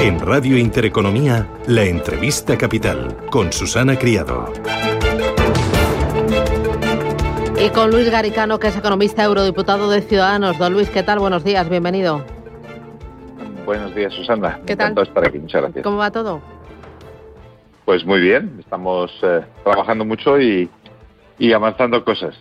En Radio Intereconomía, la entrevista capital con Susana Criado. Y con Luis Garicano, que es economista eurodiputado de Ciudadanos. Don Luis, ¿qué tal? Buenos días, bienvenido. Buenos días, Susana. ¿Qué tal? estar aquí, muchas gracias. ¿Cómo va todo? Pues muy bien, estamos eh, trabajando mucho y, y avanzando cosas.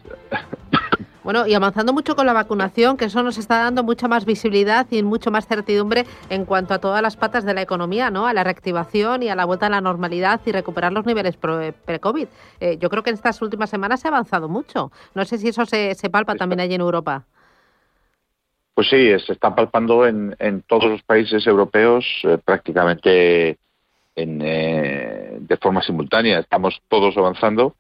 Bueno, y avanzando mucho con la vacunación, que eso nos está dando mucha más visibilidad y mucho más certidumbre en cuanto a todas las patas de la economía, ¿no? A la reactivación y a la vuelta a la normalidad y recuperar los niveles pre-COVID. Eh, yo creo que en estas últimas semanas se ha avanzado mucho. No sé si eso se, palpa también allí en Europa. Pues sí, se está palpando en, todos los países europeos eh, prácticamente eh, de forma simultánea. Estamos todos avanzando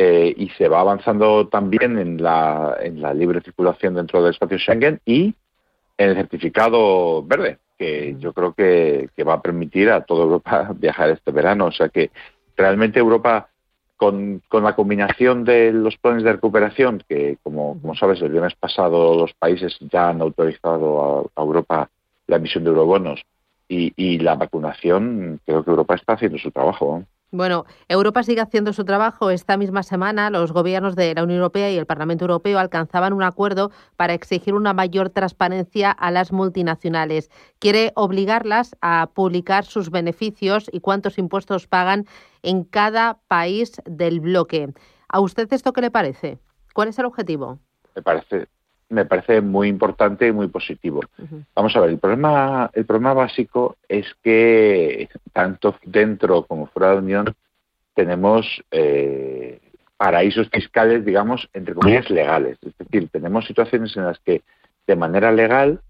eh, y se va avanzando también en la, en la libre circulación dentro del espacio Schengen y en el certificado verde, que yo creo que, va a permitir a toda Europa viajar este verano. O sea que realmente Europa, con, con la combinación de los planes de recuperación, que como, como sabes, el viernes pasado los países ya han autorizado a, Europa la emisión de eurobonos y, y, la vacunación, creo que Europa está haciendo su trabajo. Bueno, Europa sigue haciendo su trabajo. Esta misma semana los gobiernos de la Unión Europea y el Parlamento Europeo alcanzaban un acuerdo para exigir una mayor transparencia a las multinacionales. Quiere obligarlas a publicar sus beneficios y cuántos impuestos pagan en cada país del bloque. ¿A usted esto qué le parece? ¿Cuál es el objetivo? Me parece, me parece muy importante y muy positivo. Vamos a ver, el problema, el problema básico es que tanto dentro como fuera de la Unión tenemos eh, paraísos fiscales, digamos, entre comillas, legales. Es decir, tenemos situaciones en las que de manera legal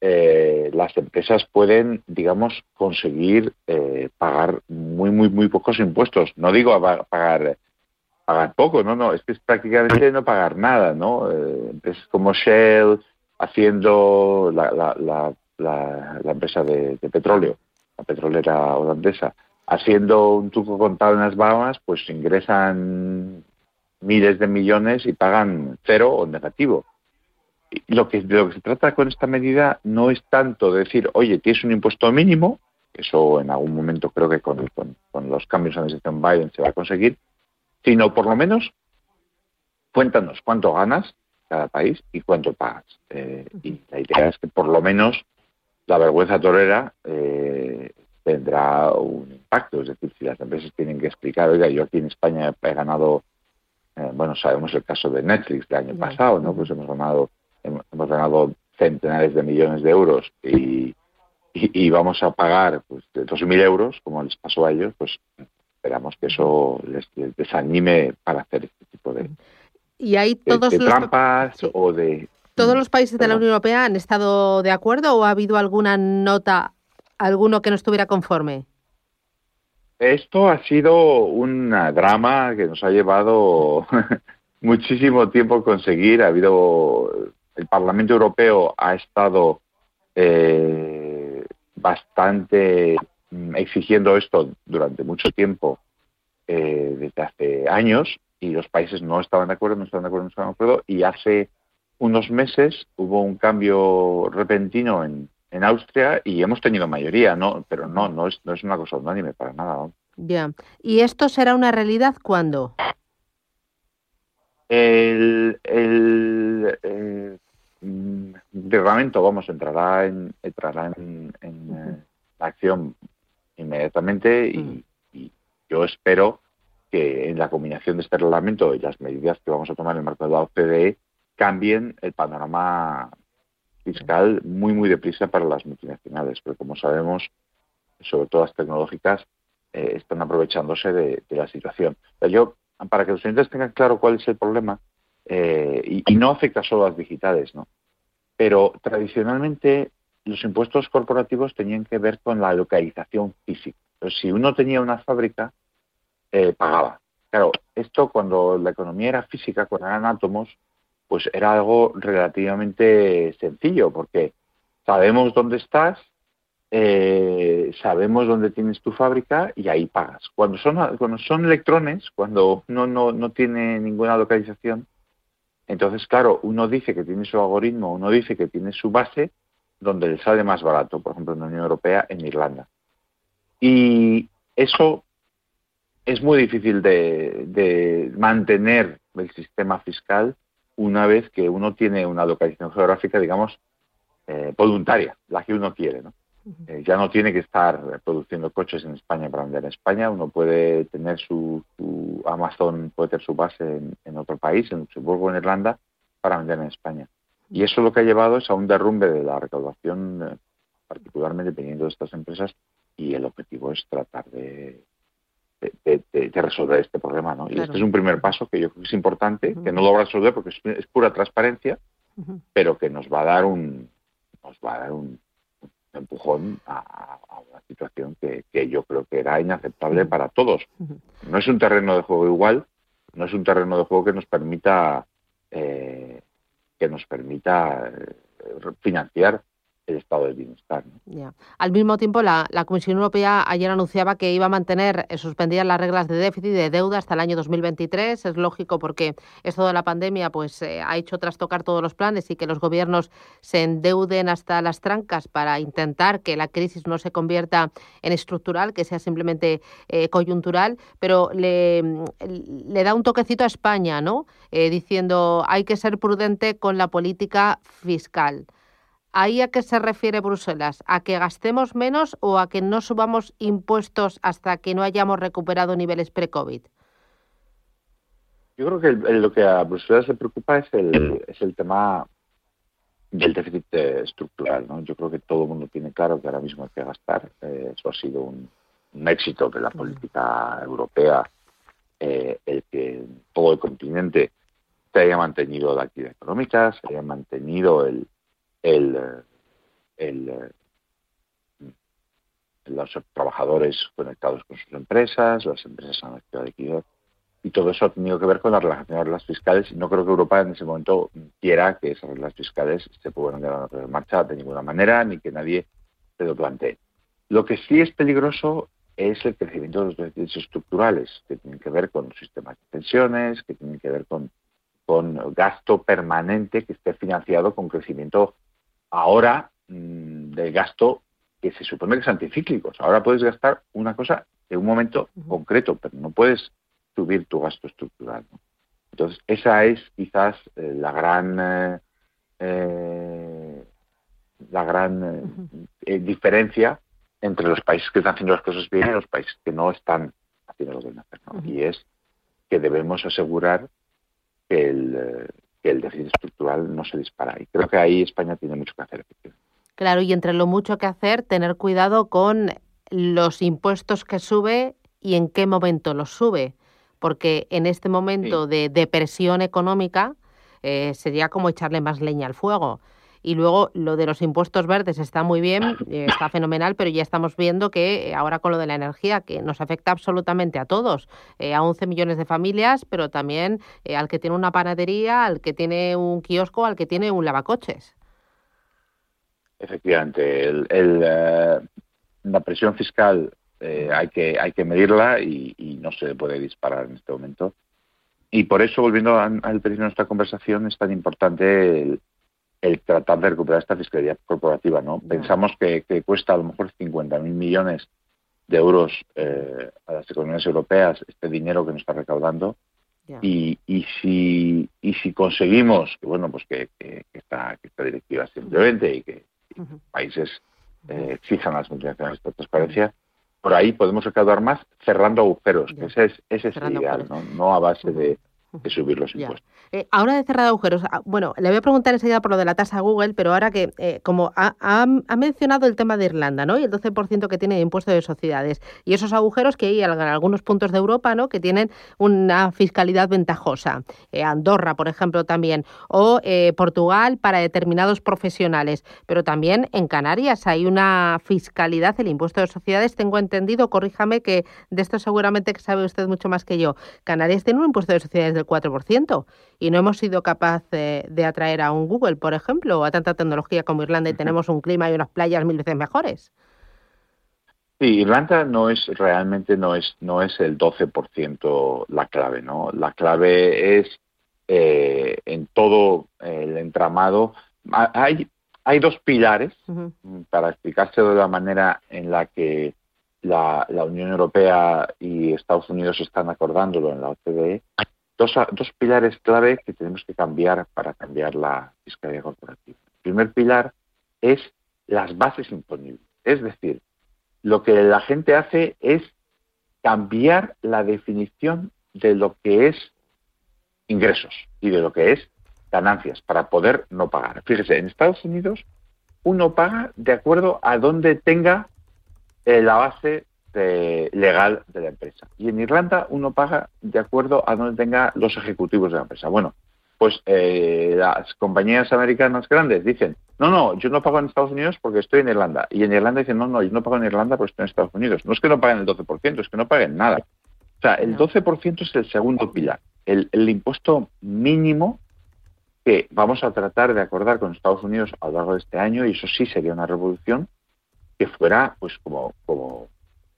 eh, las empresas pueden, digamos, conseguir eh, pagar muy, muy, muy pocos impuestos. No digo pagar pagar poco, no, no, es que es prácticamente no pagar nada, ¿no? Eh, es como Shell haciendo la, la, la, la empresa de, petróleo, la petrolera holandesa, haciendo un truco contado en las Bahamas, pues ingresan miles de millones y pagan cero o negativo. Lo que, de lo que se trata con esta medida no es tanto decir, oye, tienes un impuesto mínimo, eso en algún momento creo que con, con, con los cambios en la administración Biden se va a conseguir, sino por lo menos cuéntanos cuánto ganas cada país y cuánto pagas. Eh, y la idea es que por lo menos la vergüenza torera eh, tendrá un impacto. Es decir, si las empresas tienen que explicar, oiga, yo aquí en España he ganado, eh, bueno, sabemos el caso de Netflix del año pasado, ¿no? Pues hemos ganado, hemos ganado centenares de millones de euros y, y, vamos a pagar pues, 2.000 euros, como les pasó a ellos, pues esperamos que eso les, desanime para hacer este tipo de, y hay todos los... trampas o de... ¿Todos los países de la Unión Europea han estado de acuerdo o ha habido alguna nota, alguno que no estuviera conforme? Esto ha sido un drama que nos ha llevado muchísimo tiempo conseguir. Ha habido el Parlamento Europeo ha estado eh, bastante exigiendo esto durante mucho tiempo, eh, desde hace años, y los países no estaban de acuerdo, no estaban de acuerdo, no estaban de acuerdo, y hace unos meses hubo un cambio repentino en, en Austria y hemos tenido mayoría, no, pero no, no es, no es una cosa unánime para nada. Bien. ¿Y esto será una realidad cuándo? El, el, el, mm, reglamento, vamos, entrará en, entrará en, en eh, acción inmediatamente mm. y, yo espero que en la combinación de este reglamento y las medidas que vamos a tomar en el marco de la OCDE cambien el panorama fiscal muy, muy deprisa para las multinacionales, porque como sabemos, sobre todo las tecnológicas, eh, están aprovechándose de, la situación. yo, para que los oyentes tengan claro cuál es el problema, y, y, no afecta solo a las digitales, ¿no? Pero tradicionalmente los impuestos corporativos tenían que ver con la localización física. Entonces, si uno tenía una fábrica, eh, pagaba. Claro, esto cuando la economía era física, cuando eran átomos, pues era algo relativamente sencillo, porque sabemos dónde estás, eh, sabemos dónde tienes tu fábrica y ahí pagas. Cuando son, cuando son electrones, cuando uno no, no tiene ninguna localización, entonces, claro, uno dice que tiene su algoritmo, uno dice que tiene su base, donde le sale más barato, por ejemplo, en la Unión Europea, en Irlanda. Y eso es muy difícil de, mantener el sistema fiscal una vez que uno tiene una localización geográfica, digamos, eh, voluntaria, la que uno quiere. ¿no? Eh, ya no tiene que estar produciendo coches en España para vender en España, uno puede tener su, Amazon, puede tener su base en, en, otro país, en Luxemburgo, en Irlanda, para vender en España. Y eso lo que ha llevado es a un derrumbe de la recaudación, eh, particularmente dependiendo de estas empresas, y el objetivo es tratar de, de, resolver este problema. ¿no? Y este es un primer paso que yo creo que es importante, que no lo va a resolver porque es, pura transparencia, pero que nos va a dar un, nos va a dar un, empujón a, una situación que, que, yo creo que era inaceptable para todos. No es un terreno de juego igual, no es un terreno de juego que nos permita eh, que nos permita eh, financiar el estado del bienestar. Al mismo tiempo, la, Comisión Europea ayer anunciaba que iba a mantener eh, suspendidas las reglas de déficit y de deuda hasta el año 2023. Es lógico porque esto de la pandemia pues, eh, ha hecho trastocar todos los planes y que los gobiernos se endeuden hasta las trancas para intentar que la crisis no se convierta en estructural, que sea simplemente eh, coyuntural. Pero le, le, da un toquecito a España, ¿no? diciendo hay que ser prudente con la política fiscal. ¿Ahí a qué se refiere Bruselas? ¿A que gastemos menos o a que no subamos impuestos hasta que no hayamos recuperado niveles pre-COVID? Yo creo que lo que a Bruselas le preocupa es el, es el tema del déficit eh, estructural. ¿no? Yo creo que todo el mundo tiene claro que ahora mismo hay que gastar. Eh, eso ha sido un, éxito de la política europea, eh, el que todo el continente se haya mantenido la actividad económica, se haya mantenido el, el, los trabajadores conectados con sus empresas, las empresas han activado liquidez, y todo eso ha tenido que ver con las reglas fiscales no creo que Europa en ese momento quiera que esas reglas fiscales se puedan a en marcha de ninguna manera ni que nadie se lo plantee. Lo que sí es peligroso es el crecimiento de los déficits estructurales, que tienen que ver con los sistemas de pensiones, que tienen que ver con, con gasto permanente que esté financiado con crecimiento ahora mm, de gasto que se supone que es anticíclicos. Ahora puedes gastar una cosa en un momento concreto, pero no puedes subir tu gasto estructural. Entonces, esa es quizás eh, la gran eh, eh, la gran diferencia entre los países que están haciendo las cosas bien y los países que no están haciendo lo bien hacer. Y es que debemos asegurar que el, que el déficit estructural no se dispara. Y creo que ahí España tiene mucho que hacer. Claro, y entre lo mucho que hacer, tener cuidado con los impuestos que sube y en qué momento los sube. Porque en este momento de depresión económica eh, sería como echarle más leña al fuego. Y luego lo de los impuestos verdes está muy bien, eh, está fenomenal, pero ya estamos viendo que eh, ahora con lo de la energía, que nos afecta absolutamente a todos, eh, a 11 millones de familias, pero también al que tiene una panadería, al que tiene un kiosco, al que tiene un lavacoches. Efectivamente, el, la presión fiscal hay, que, hay que medirla y, no se puede disparar en este momento. Y por eso, volviendo al principio de nuestra conversación, es tan importante el, el tratar de recuperar esta fiscalidad corporativa. ¿no? Pensamos que, cuesta a lo mejor 50.000 millones de euros eh, a las economías europeas este dinero que nos está recaudando. Y, y, si, y si conseguimos que, bueno, pues que, esta, directiva simplemente y que países eh, exijan a las multinacionales esta transparencia, por ahí podemos recaudar más cerrando agujeros, ese es, ese es el ideal, ¿no? no a base de que subir los impuestos. Eh, ahora de cerrar agujeros, ah, bueno, le voy a preguntar enseguida por lo de la tasa Google, pero ahora que, eh, como ha, mencionado el tema de Irlanda, ¿no? Y el 12% que tiene de impuesto de sociedades, y esos agujeros que hay en algunos puntos de Europa, ¿no? Que tienen una fiscalidad ventajosa. Eh, Andorra, por ejemplo, también, o Portugal para determinados profesionales, pero también en Canarias hay una fiscalidad, el impuesto de sociedades, tengo entendido, corríjame que de esto seguramente que sabe usted mucho más que yo. Canarias tiene un impuesto de sociedades del 4% y no hemos sido capaz de, atraer a un Google, por ejemplo, o a tanta tecnología como Irlanda y tenemos un clima y unas playas mil veces mejores. Sí, Irlanda no es realmente no es no es el 12% la clave, ¿no? La clave es eh, en todo el entramado. Hay hay dos pilares para explicarse de la manera en la que la, la, Unión Europea y Estados Unidos están acordándolo en la OCDE dos, pilares clave que tenemos que cambiar para cambiar la fiscalidad corporativa. El primer pilar es las bases imponibles. Es decir, lo que la gente hace es cambiar la definición de lo que es ingresos y de lo que es ganancias para poder no pagar. Fíjese, en Estados Unidos uno paga de acuerdo a donde tenga eh, la base legal de la empresa. Y en Irlanda uno paga de acuerdo a donde tenga los ejecutivos de la empresa. Bueno, pues eh, las compañías americanas grandes dicen, no, no, yo no pago en Estados Unidos porque estoy en Irlanda. Y en Irlanda dicen, no, no, yo no pago en Irlanda porque estoy en Estados Unidos. No es que no paguen el 12%, es que no paguen nada. O sea, el 12% es el segundo pilar, el, el impuesto mínimo que vamos a tratar de acordar con Estados Unidos a lo largo de este año, y eso sí sería una revolución, que fuera pues como, como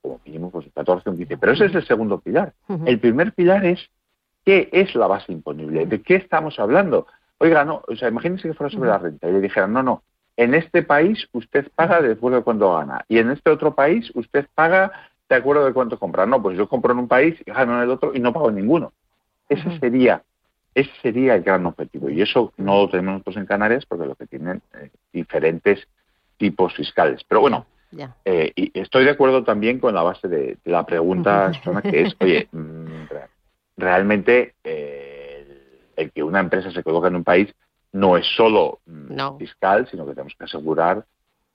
como mínimo pues 14 o un 15. Pero ese es el segundo pilar. El primer pilar es qué es la base imponible, de qué estamos hablando. Oiga, no, o sea, imagínense que fuera sobre la renta y le dijeran, no, no, en este país usted paga de acuerdo de cuánto gana y en este otro país usted paga de acuerdo de cuánto compra. No, pues yo compro en un país y gano en el otro y no pago en ninguno. Ese sería ese sería el gran objetivo y eso no lo tenemos nosotros en Canarias porque lo que tienen eh, diferentes tipos fiscales. Pero bueno, eh, y estoy de acuerdo también con la base de, la pregunta, que es, oye, mm, realmente eh, el, que una empresa se coloque en un país no es solo mm, fiscal, sino que tenemos que asegurar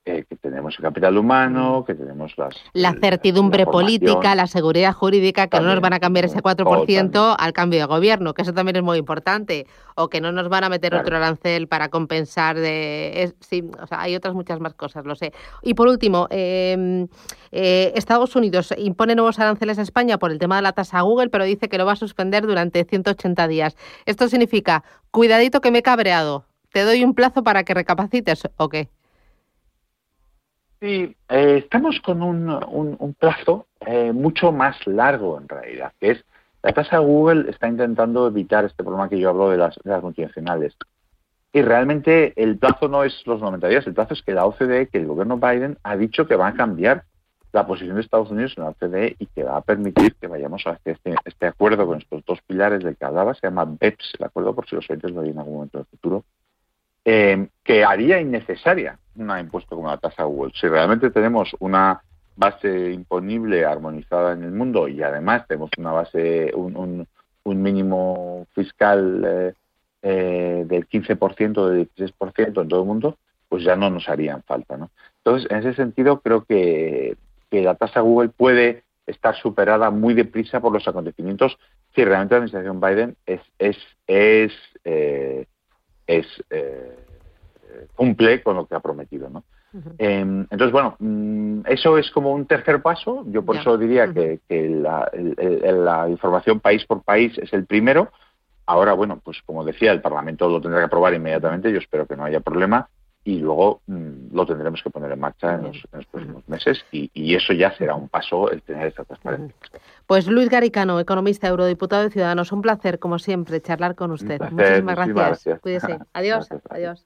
eh, que tenemos el capital humano, que tenemos las... La certidumbre política, la seguridad jurídica, que no nos van a cambiar ese 4% al cambio de gobierno, que eso también es muy importante, o que no nos van a meter otro arancel para compensar de... sí, o sea, hay otras muchas más cosas, lo sé. Y por último, em, eh, Estados Unidos impone nuevos aranceles a España por el tema de la tasa Google, pero dice que lo va a suspender durante 180 días. Esto significa, cuidadito que me he cabreado, te doy un plazo para que recapacites, ¿o qué? Sí, eh, estamos con un, plazo eh, mucho más largo en realidad, que es la tasa Google está intentando evitar este problema que yo hablo de las, de. Y realmente el plazo no es los 90 días, el plazo es que la OCDE, que el gobierno Biden ha dicho que va a cambiar la posición de Estados Unidos en la OCDE y que va a permitir que vayamos a este, este, este acuerdo con estos dos pilares del que hablaba, se llama BEPS, el acuerdo por si los oyentes lo oyen en algún momento del futuro, eh, que haría innecesaria un impuesto como la tasa Google. Si realmente tenemos una base imponible armonizada en el mundo y además tenemos una base, un, un, mínimo fiscal eh, eh, del 15%, del 16% en todo el mundo, pues ya no nos harían falta. ¿no? Entonces, en ese sentido, creo que, que la tasa Google puede estar superada muy deprisa por los acontecimientos si realmente la administración Biden es, es, es eh, es eh, cumple con lo que ha prometido, ¿no? Em, entonces, bueno, mm, eso es como un tercer paso. Yo por eso diría que, la, información país por país es el primero. Ahora, bueno, pues como decía, el Parlamento lo tendrá que aprobar inmediatamente. Yo espero que no haya problema y luego mm, lo tendremos que poner en marcha en los, próximos meses y, y, eso ya será un paso el tener esta transparencia. Pues Luis Garicano, economista, eurodiputado de Ciudadanos, un placer, como siempre, charlar con usted. muchísimas, gracias. Cuídese. Adiós. adiós.